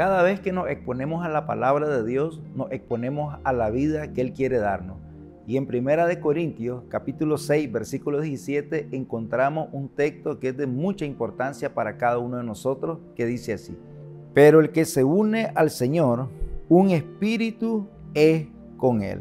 Cada vez que nos exponemos a la palabra de Dios, nos exponemos a la vida que Él quiere darnos. Y en Primera de Corintios, capítulo 6, versículo 17, encontramos un texto que es de mucha importancia para cada uno de nosotros, que dice así: Pero el que se une al Señor, un espíritu es con Él.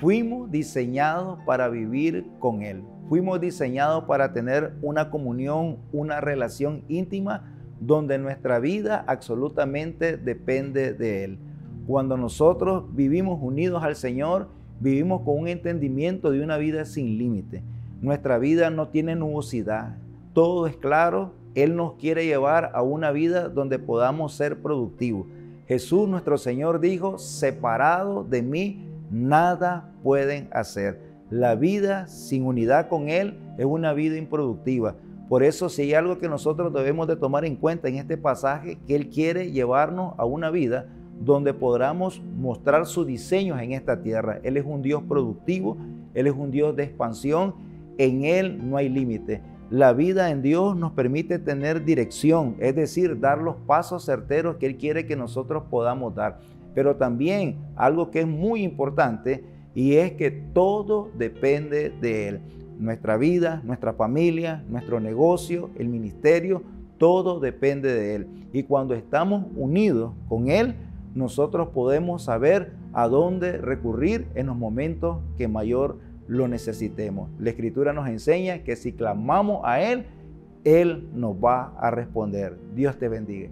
Fuimos diseñados para vivir con Él. Fuimos diseñados para tener una comunión, una relación íntima donde nuestra vida absolutamente depende de Él. Cuando nosotros vivimos unidos al Señor, vivimos con un entendimiento de una vida sin límite. Nuestra vida no tiene nubosidad, todo es claro. Él nos quiere llevar a una vida donde podamos ser productivos. Jesús nuestro Señor dijo, separado de mí, nada pueden hacer. La vida sin unidad con Él es una vida improductiva. Por eso si hay algo que nosotros debemos de tomar en cuenta en este pasaje, que Él quiere llevarnos a una vida donde podamos mostrar sus diseños en esta tierra. Él es un Dios productivo, Él es un Dios de expansión, en Él no hay límite. La vida en Dios nos permite tener dirección, es decir, dar los pasos certeros que Él quiere que nosotros podamos dar. Pero también algo que es muy importante y es que todo depende de Él. Nuestra vida, nuestra familia, nuestro negocio, el ministerio, todo depende de Él. Y cuando estamos unidos con Él, nosotros podemos saber a dónde recurrir en los momentos que mayor lo necesitemos. La Escritura nos enseña que si clamamos a Él, Él nos va a responder. Dios te bendiga.